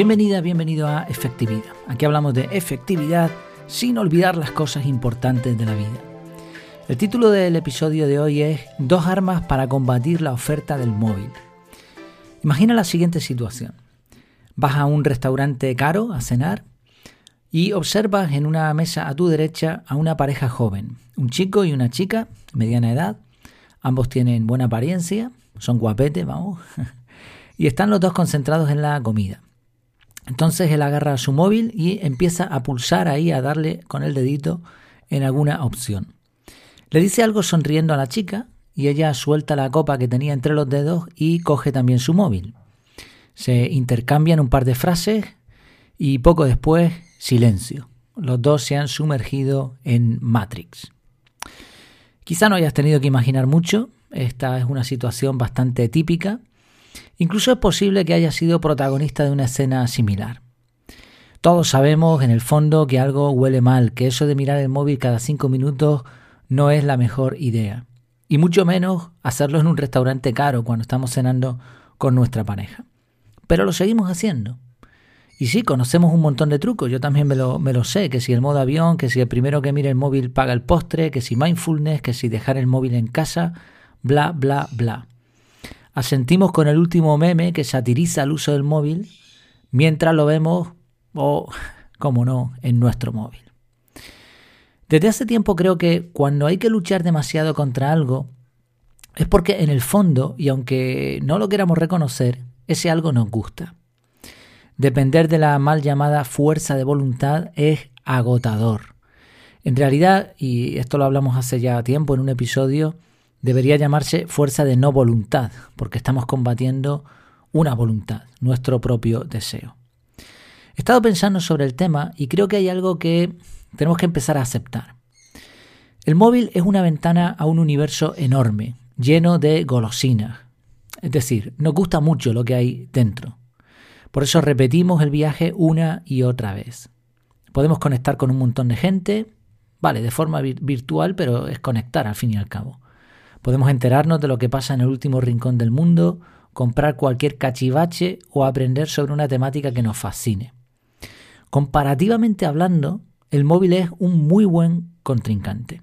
Bienvenida, bienvenido a Efectividad. Aquí hablamos de efectividad sin olvidar las cosas importantes de la vida. El título del episodio de hoy es Dos armas para combatir la oferta del móvil. Imagina la siguiente situación. Vas a un restaurante caro a cenar y observas en una mesa a tu derecha a una pareja joven, un chico y una chica, mediana edad. Ambos tienen buena apariencia, son guapetes, vamos, y están los dos concentrados en la comida. Entonces él agarra su móvil y empieza a pulsar ahí, a darle con el dedito en alguna opción. Le dice algo sonriendo a la chica y ella suelta la copa que tenía entre los dedos y coge también su móvil. Se intercambian un par de frases y poco después silencio. Los dos se han sumergido en Matrix. Quizá no hayas tenido que imaginar mucho, esta es una situación bastante típica. Incluso es posible que haya sido protagonista de una escena similar. Todos sabemos en el fondo que algo huele mal, que eso de mirar el móvil cada cinco minutos no es la mejor idea. Y mucho menos hacerlo en un restaurante caro cuando estamos cenando con nuestra pareja. Pero lo seguimos haciendo. Y sí, conocemos un montón de trucos, yo también me lo, me lo sé, que si el modo avión, que si el primero que mire el móvil paga el postre, que si mindfulness, que si dejar el móvil en casa, bla, bla, bla. Asentimos con el último meme que satiriza el uso del móvil mientras lo vemos, o, como no, en nuestro móvil. Desde hace tiempo creo que cuando hay que luchar demasiado contra algo, es porque en el fondo, y aunque no lo queramos reconocer, ese algo nos gusta. Depender de la mal llamada fuerza de voluntad es agotador. En realidad, y esto lo hablamos hace ya tiempo en un episodio, debería llamarse fuerza de no voluntad, porque estamos combatiendo una voluntad, nuestro propio deseo. He estado pensando sobre el tema y creo que hay algo que tenemos que empezar a aceptar. El móvil es una ventana a un universo enorme, lleno de golosinas. Es decir, nos gusta mucho lo que hay dentro. Por eso repetimos el viaje una y otra vez. Podemos conectar con un montón de gente, vale, de forma virtual, pero es conectar al fin y al cabo. Podemos enterarnos de lo que pasa en el último rincón del mundo, comprar cualquier cachivache o aprender sobre una temática que nos fascine. Comparativamente hablando, el móvil es un muy buen contrincante.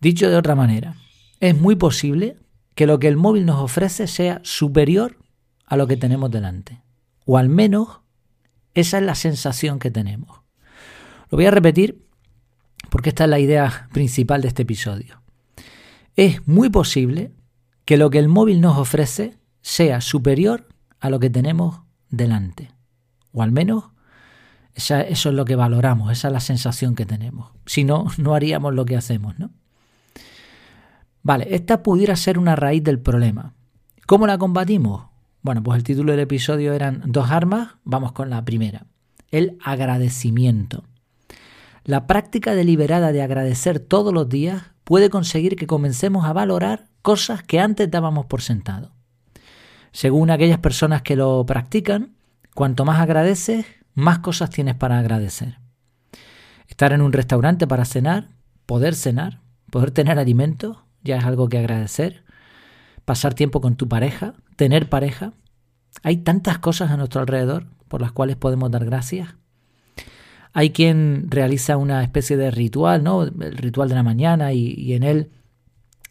Dicho de otra manera, es muy posible que lo que el móvil nos ofrece sea superior a lo que tenemos delante. O al menos esa es la sensación que tenemos. Lo voy a repetir porque esta es la idea principal de este episodio. Es muy posible que lo que el móvil nos ofrece sea superior a lo que tenemos delante. O al menos eso es lo que valoramos, esa es la sensación que tenemos. Si no, no haríamos lo que hacemos, ¿no? Vale, esta pudiera ser una raíz del problema. ¿Cómo la combatimos? Bueno, pues el título del episodio eran dos armas, vamos con la primera, el agradecimiento. La práctica deliberada de agradecer todos los días puede conseguir que comencemos a valorar cosas que antes dábamos por sentado. Según aquellas personas que lo practican, cuanto más agradeces, más cosas tienes para agradecer. Estar en un restaurante para cenar, poder cenar, poder tener alimentos, ya es algo que agradecer. Pasar tiempo con tu pareja, tener pareja. Hay tantas cosas a nuestro alrededor por las cuales podemos dar gracias. Hay quien realiza una especie de ritual, ¿no? El ritual de la mañana y, y en él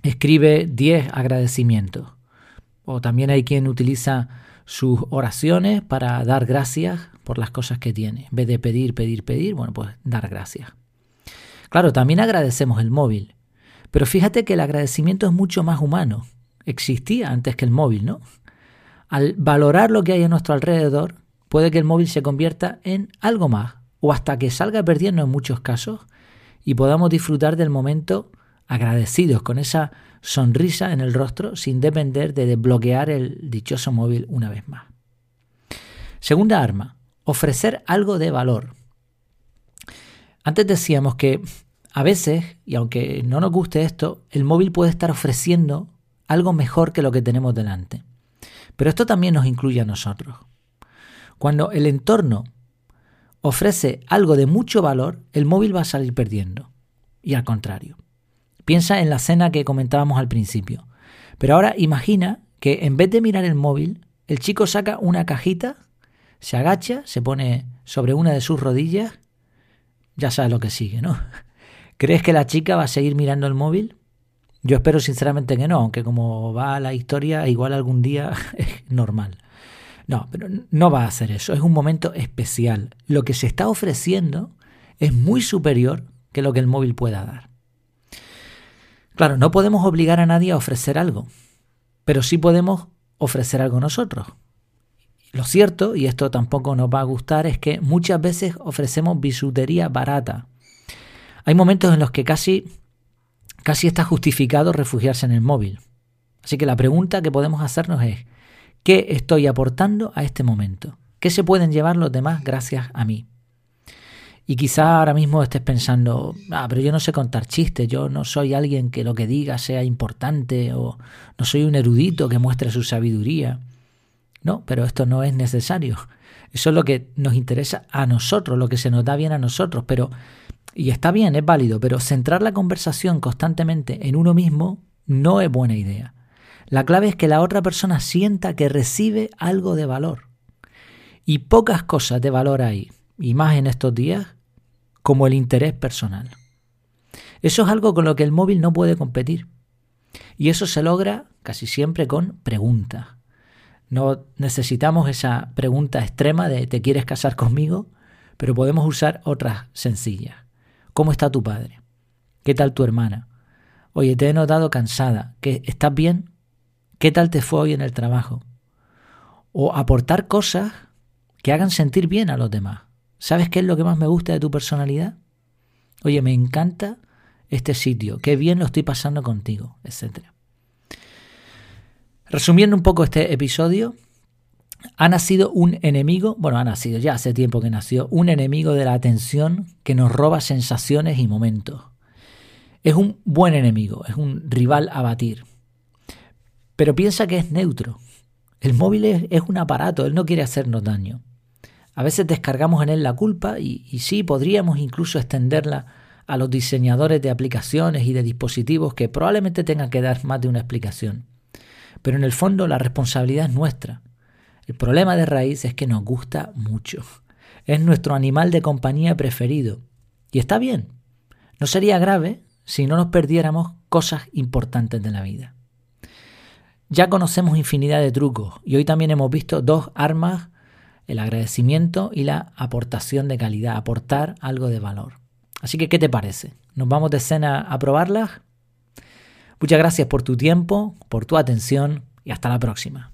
escribe 10 agradecimientos. O también hay quien utiliza sus oraciones para dar gracias por las cosas que tiene. En vez de pedir, pedir, pedir, bueno, pues dar gracias. Claro, también agradecemos el móvil. Pero fíjate que el agradecimiento es mucho más humano. Existía antes que el móvil, ¿no? Al valorar lo que hay a nuestro alrededor, puede que el móvil se convierta en algo más, o hasta que salga perdiendo en muchos casos, y podamos disfrutar del momento agradecidos con esa sonrisa en el rostro sin depender de desbloquear el dichoso móvil una vez más. Segunda arma, ofrecer algo de valor. Antes decíamos que a veces, y aunque no nos guste esto, el móvil puede estar ofreciendo algo mejor que lo que tenemos delante. Pero esto también nos incluye a nosotros. Cuando el entorno ofrece algo de mucho valor, el móvil va a salir perdiendo. Y al contrario. Piensa en la cena que comentábamos al principio. Pero ahora imagina que en vez de mirar el móvil, el chico saca una cajita se agacha, se pone sobre una de sus rodillas, ya sabes lo que sigue, ¿no? ¿Crees que la chica va a seguir mirando el móvil? Yo espero sinceramente que no, aunque como va la historia, igual algún día es normal. No, pero no va a hacer eso, es un momento especial. Lo que se está ofreciendo es muy superior que lo que el móvil pueda dar. Claro, no podemos obligar a nadie a ofrecer algo, pero sí podemos ofrecer algo nosotros. Lo cierto, y esto tampoco nos va a gustar, es que muchas veces ofrecemos bisutería barata. Hay momentos en los que casi, casi está justificado refugiarse en el móvil. Así que la pregunta que podemos hacernos es, ¿qué estoy aportando a este momento? ¿Qué se pueden llevar los demás gracias a mí? Y quizá ahora mismo estés pensando, ah, pero yo no sé contar chistes, yo no soy alguien que lo que diga sea importante o no soy un erudito que muestre su sabiduría. No, pero esto no es necesario. Eso es lo que nos interesa a nosotros, lo que se nos da bien a nosotros, pero y está bien, es válido, pero centrar la conversación constantemente en uno mismo no es buena idea. La clave es que la otra persona sienta que recibe algo de valor. Y pocas cosas de valor hay y más en estos días, como el interés personal. Eso es algo con lo que el móvil no puede competir. Y eso se logra casi siempre con preguntas. No necesitamos esa pregunta extrema de ¿te quieres casar conmigo? Pero podemos usar otras sencillas. ¿Cómo está tu padre? ¿Qué tal tu hermana? Oye, te he notado cansada. ¿Que ¿Estás bien? ¿Qué tal te fue hoy en el trabajo? O aportar cosas que hagan sentir bien a los demás. ¿Sabes qué es lo que más me gusta de tu personalidad? Oye, me encanta este sitio, qué bien lo estoy pasando contigo, etc. Resumiendo un poco este episodio, ha nacido un enemigo, bueno, ha nacido ya hace tiempo que nació, un enemigo de la atención que nos roba sensaciones y momentos. Es un buen enemigo, es un rival a batir. Pero piensa que es neutro. El móvil es, un aparato, él no quiere hacernos daño. A veces descargamos en él la culpa y, sí, podríamos incluso extenderla a los diseñadores de aplicaciones y de dispositivos que probablemente tengan que dar más de una explicación. Pero en el fondo la responsabilidad es nuestra. El problema de raíz es que nos gusta mucho. Es nuestro animal de compañía preferido. Y está bien. No sería grave si no nos perdiéramos cosas importantes de la vida. Ya conocemos infinidad de trucos y hoy también hemos visto dos armas el agradecimiento y la aportación de calidad, aportar algo de valor. Así que, ¿qué te parece? ¿Nos vamos de escena a probarlas? Muchas gracias por tu tiempo, por tu atención y hasta la próxima.